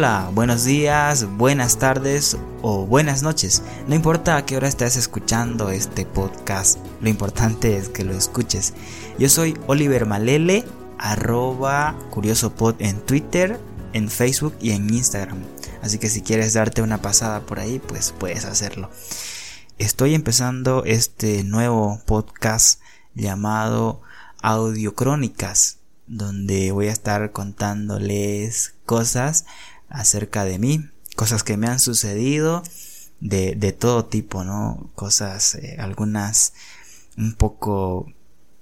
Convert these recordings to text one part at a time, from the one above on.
Hola, buenos días, buenas tardes o buenas noches. No importa a qué hora estés escuchando este podcast, lo importante es que lo escuches. Yo soy Oliver Malele, arroba curiosopod en Twitter, en Facebook y en Instagram. Así que si quieres darte una pasada por ahí, pues puedes hacerlo. Estoy empezando este nuevo podcast llamado Audio Crónicas donde voy a estar contándoles cosas acerca de mí, cosas que me han sucedido de, de todo tipo, ¿no? Cosas, eh, algunas un poco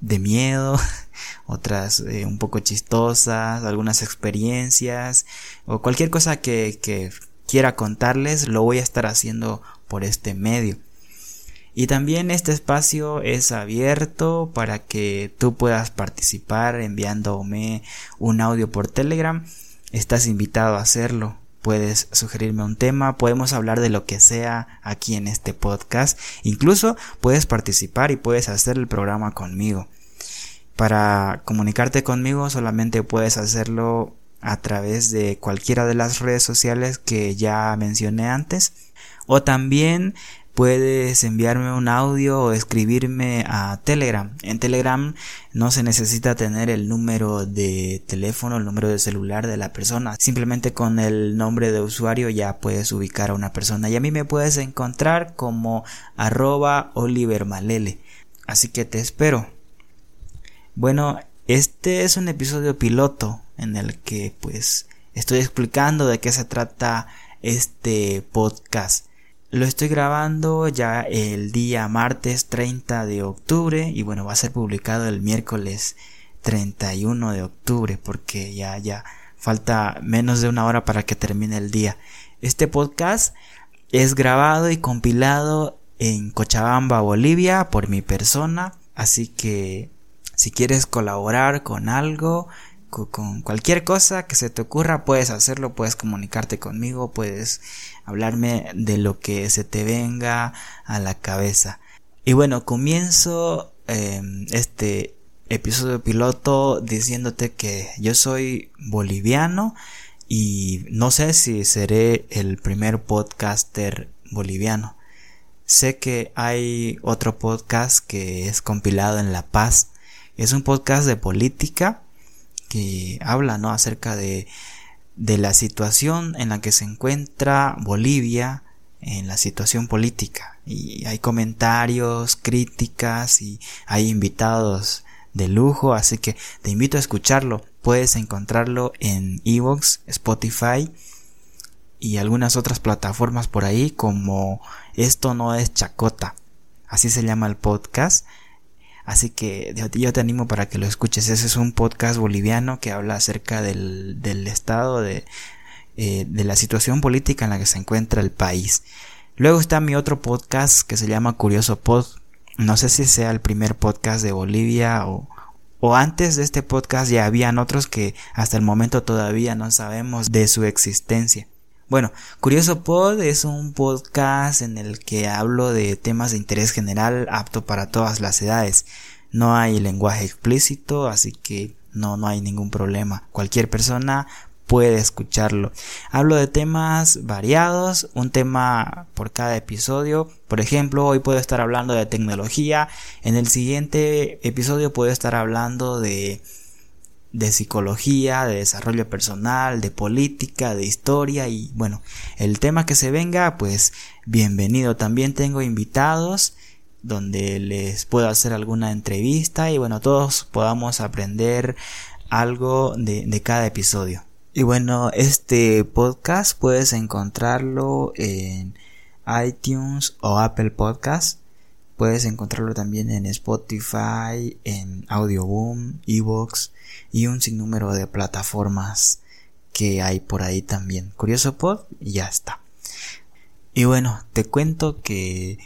de miedo, otras eh, un poco chistosas, algunas experiencias o cualquier cosa que, que quiera contarles lo voy a estar haciendo por este medio. Y también este espacio es abierto para que tú puedas participar enviándome un audio por Telegram. Estás invitado a hacerlo. Puedes sugerirme un tema, podemos hablar de lo que sea aquí en este podcast. Incluso puedes participar y puedes hacer el programa conmigo. Para comunicarte conmigo solamente puedes hacerlo a través de cualquiera de las redes sociales que ya mencioné antes o también puedes enviarme un audio o escribirme a Telegram. En Telegram no se necesita tener el número de teléfono, el número de celular de la persona. Simplemente con el nombre de usuario ya puedes ubicar a una persona. Y a mí me puedes encontrar como arroba Oliver Malele. Así que te espero. Bueno, este es un episodio piloto en el que pues estoy explicando de qué se trata este podcast. Lo estoy grabando ya el día martes 30 de octubre y bueno, va a ser publicado el miércoles 31 de octubre porque ya ya falta menos de una hora para que termine el día. Este podcast es grabado y compilado en Cochabamba, Bolivia por mi persona, así que si quieres colaborar con algo, con cualquier cosa que se te ocurra, puedes hacerlo, puedes comunicarte conmigo, puedes hablarme de lo que se te venga a la cabeza. Y bueno, comienzo em, este episodio piloto diciéndote que yo soy boliviano y no sé si seré el primer podcaster boliviano. Sé que hay otro podcast que es compilado en La Paz. Es un podcast de política que habla ¿no? acerca de, de la situación en la que se encuentra Bolivia en la situación política y hay comentarios, críticas y hay invitados de lujo, así que te invito a escucharlo. Puedes encontrarlo en Evox, Spotify y algunas otras plataformas por ahí como Esto no es chacota. Así se llama el podcast. Así que yo te animo para que lo escuches. Ese es un podcast boliviano que habla acerca del, del estado de, eh, de la situación política en la que se encuentra el país. Luego está mi otro podcast que se llama Curioso Pod. No sé si sea el primer podcast de Bolivia o, o antes de este podcast ya habían otros que hasta el momento todavía no sabemos de su existencia. Bueno, Curioso Pod es un podcast en el que hablo de temas de interés general apto para todas las edades. No hay lenguaje explícito, así que no, no hay ningún problema. Cualquier persona puede escucharlo. Hablo de temas variados, un tema por cada episodio. Por ejemplo, hoy puedo estar hablando de tecnología, en el siguiente episodio puedo estar hablando de de psicología, de desarrollo personal, de política, de historia y bueno, el tema que se venga, pues bienvenido. También tengo invitados donde les puedo hacer alguna entrevista y bueno, todos podamos aprender algo de, de cada episodio. Y bueno, este podcast puedes encontrarlo en iTunes o Apple Podcast. Puedes encontrarlo también en Spotify, en Audioboom, Evox y un sinnúmero de plataformas que hay por ahí también. Curioso Pod y ya está. Y bueno, te cuento que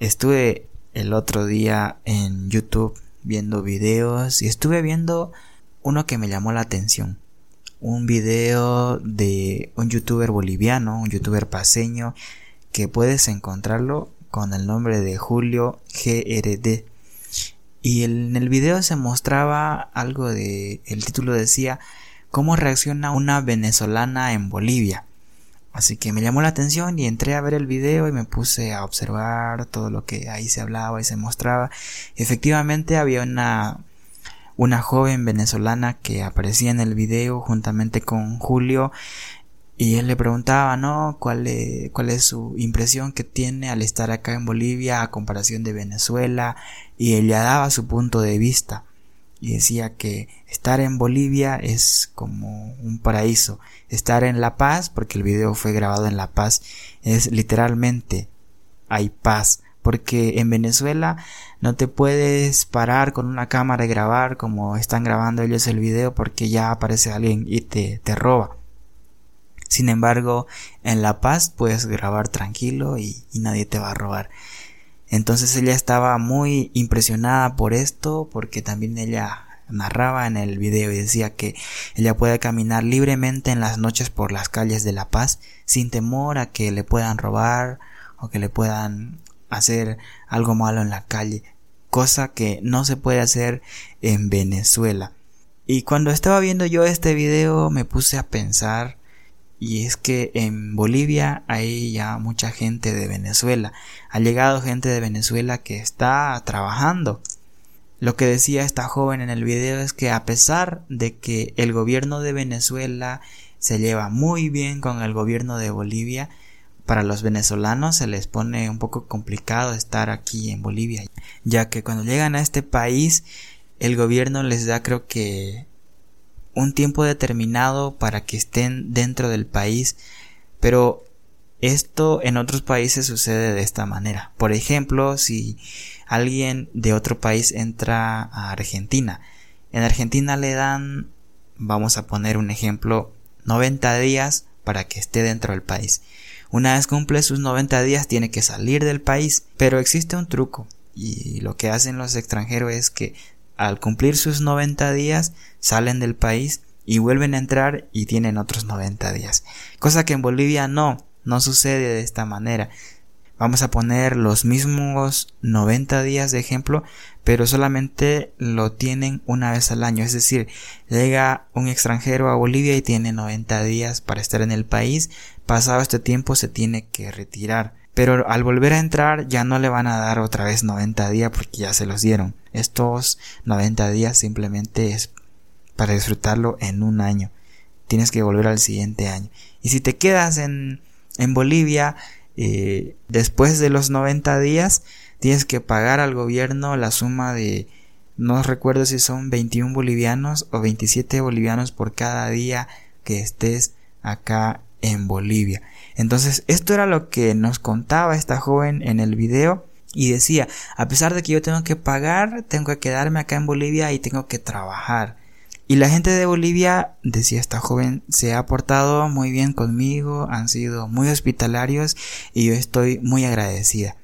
estuve el otro día en YouTube viendo videos y estuve viendo uno que me llamó la atención. Un video de un youtuber boliviano, un youtuber paseño, que puedes encontrarlo con el nombre de Julio GRD. Y en el video se mostraba algo de, el título decía, cómo reacciona una venezolana en Bolivia. Así que me llamó la atención y entré a ver el video y me puse a observar todo lo que ahí se hablaba y se mostraba. Efectivamente había una una joven venezolana que aparecía en el video juntamente con Julio y él le preguntaba, ¿no? ¿Cuál es, cuál es su impresión que tiene al estar acá en Bolivia a comparación de Venezuela y ella daba su punto de vista y decía que estar en Bolivia es como un paraíso. Estar en La Paz, porque el video fue grabado en La Paz, es literalmente hay paz. Porque en Venezuela no te puedes parar con una cámara y grabar como están grabando ellos el video porque ya aparece alguien y te, te roba. Sin embargo, en La Paz puedes grabar tranquilo y, nadie te va a robar. Entonces ella estaba muy impresionada por esto porque también ella narraba en el video y decía que ella puede caminar libremente en las noches por las calles de La Paz sin temor a que le puedan robar o que le puedan hacer algo malo en la calle, cosa que no se puede hacer en Venezuela. Y cuando estaba viendo yo este video me puse a pensar y es que en Bolivia hay ya mucha gente de Venezuela. Ha llegado gente de Venezuela que está trabajando. Lo que decía esta joven en el video es que a pesar de que el gobierno de Venezuela se lleva muy bien con el gobierno de Bolivia, para los venezolanos se les pone un poco complicado estar aquí en Bolivia, ya que cuando llegan a este país el gobierno les da creo que un tiempo determinado para que estén dentro del país, pero esto en otros países sucede de esta manera. Por ejemplo, si alguien de otro país entra a Argentina, en Argentina le dan, vamos a poner un ejemplo, 90 días para que esté dentro del país. Una vez cumple sus 90 días tiene que salir del país, pero existe un truco y lo que hacen los extranjeros es que al cumplir sus 90 días salen del país y vuelven a entrar y tienen otros 90 días. Cosa que en Bolivia no, no sucede de esta manera. Vamos a poner los mismos 90 días de ejemplo, pero solamente lo tienen una vez al año. Es decir, llega un extranjero a Bolivia y tiene 90 días para estar en el país. Pasado este tiempo se tiene que retirar. Pero al volver a entrar ya no le van a dar otra vez 90 días porque ya se los dieron. Estos 90 días simplemente es para disfrutarlo en un año. Tienes que volver al siguiente año. Y si te quedas en, en Bolivia, eh, después de los 90 días, tienes que pagar al gobierno la suma de, no recuerdo si son 21 bolivianos o 27 bolivianos por cada día que estés acá en Bolivia. Entonces, esto era lo que nos contaba esta joven en el video y decía, a pesar de que yo tengo que pagar, tengo que quedarme acá en Bolivia y tengo que trabajar. Y la gente de Bolivia, decía esta joven, se ha portado muy bien conmigo, han sido muy hospitalarios y yo estoy muy agradecida.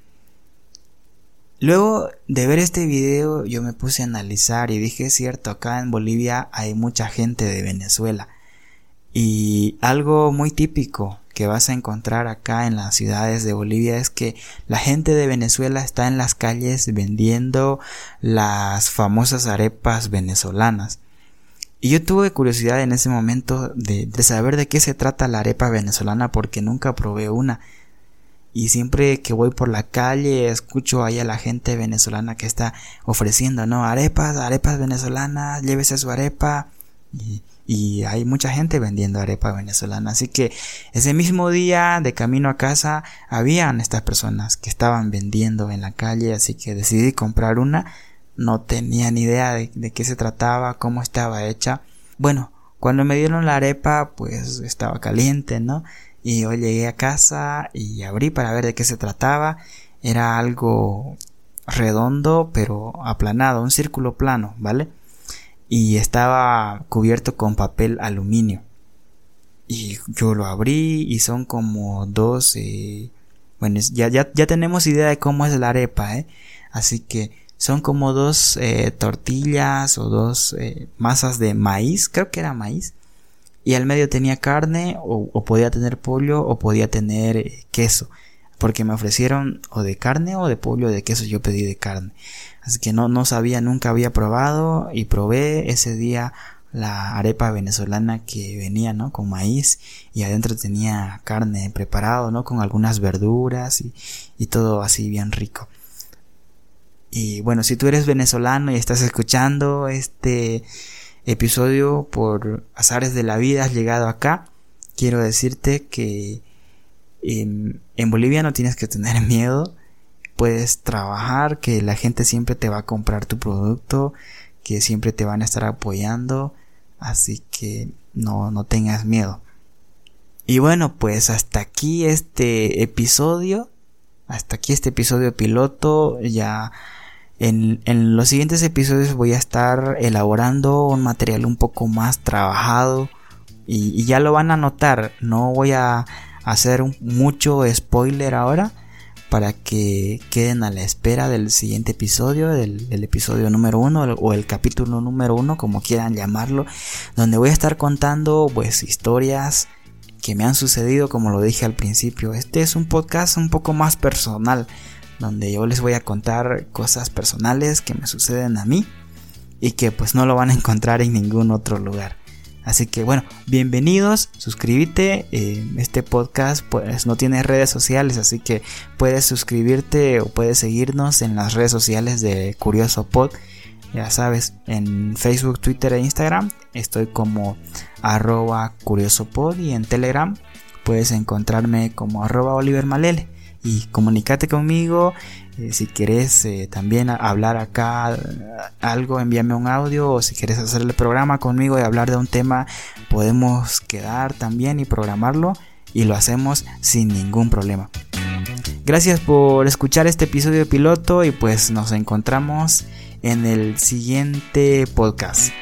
Luego de ver este video yo me puse a analizar y dije, es cierto, acá en Bolivia hay mucha gente de Venezuela. Y algo muy típico que vas a encontrar acá en las ciudades de Bolivia es que la gente de Venezuela está en las calles vendiendo las famosas arepas venezolanas. Y yo tuve curiosidad en ese momento de, saber de qué se trata la arepa venezolana porque nunca probé una. Y siempre que voy por la calle escucho ahí a la gente venezolana que está ofreciendo, ¿no? Arepas, arepas venezolanas, llévese su arepa. Y hay mucha gente vendiendo arepa venezolana. Así que ese mismo día de camino a casa habían estas personas que estaban vendiendo en la calle. Así que decidí comprar una no tenía ni idea de, qué se trataba, cómo estaba hecha. Bueno, cuando me dieron la arepa, pues estaba caliente, ¿no? Y yo llegué a casa y abrí para ver de qué se trataba. Era algo redondo, pero aplanado, un círculo plano, ¿vale? Y estaba cubierto con papel aluminio. Y yo lo abrí y son como dos... bueno, ya, ya, ya tenemos idea de cómo es la arepa, ¿eh? Así que son como dos eh, tortillas o dos eh, masas de maíz, creo que era maíz. Y al medio tenía carne o, podía tener pollo o podía tener eh, queso. Porque me ofrecieron o de carne o de pollo de queso. Yo pedí de carne. Así que no, no sabía, nunca había probado y probé ese día la arepa venezolana que venía, ¿no? Con maíz y adentro tenía carne preparado, ¿no? Con algunas verduras y, y todo así bien rico. Y bueno, si tú eres venezolano y estás escuchando este episodio por azares de la vida, has llegado acá, quiero decirte que en, Bolivia no tienes que tener miedo, puedes trabajar, que la gente siempre te va a comprar tu producto, que siempre te van a estar apoyando, así que no, no tengas miedo. Y bueno, pues hasta aquí este episodio, hasta aquí este episodio piloto, ya en, en, los siguientes episodios voy a estar elaborando un material un poco más trabajado. Y ya lo van a notar. No voy a hacer mucho spoiler ahora para que queden a la espera del siguiente episodio, del, del episodio número uno o el capítulo número uno, como quieran llamarlo, donde voy a estar contando pues historias que me han sucedido como lo dije al principio. Este es un podcast un poco más personal donde yo les voy a contar cosas personales que me suceden a mí y que pues no lo van a encontrar en ningún otro lugar. Así que bueno, bienvenidos, suscríbete. Eh, este podcast pues no tiene redes sociales, así que puedes suscribirte o puedes seguirnos en las redes sociales de Curioso Pod. Ya sabes, en Facebook, Twitter e Instagram estoy como arroba curiosopod y en Telegram puedes encontrarme como arroba Oliver Malele y comunícate conmigo. Eh, si quieres eh, también hablar acá algo, envíame un audio o si quieres hacer el programa conmigo y hablar de un tema, podemos quedar también y programarlo y lo hacemos sin ningún problema. Gracias por escuchar este episodio piloto y pues nos encontramos en el siguiente podcast.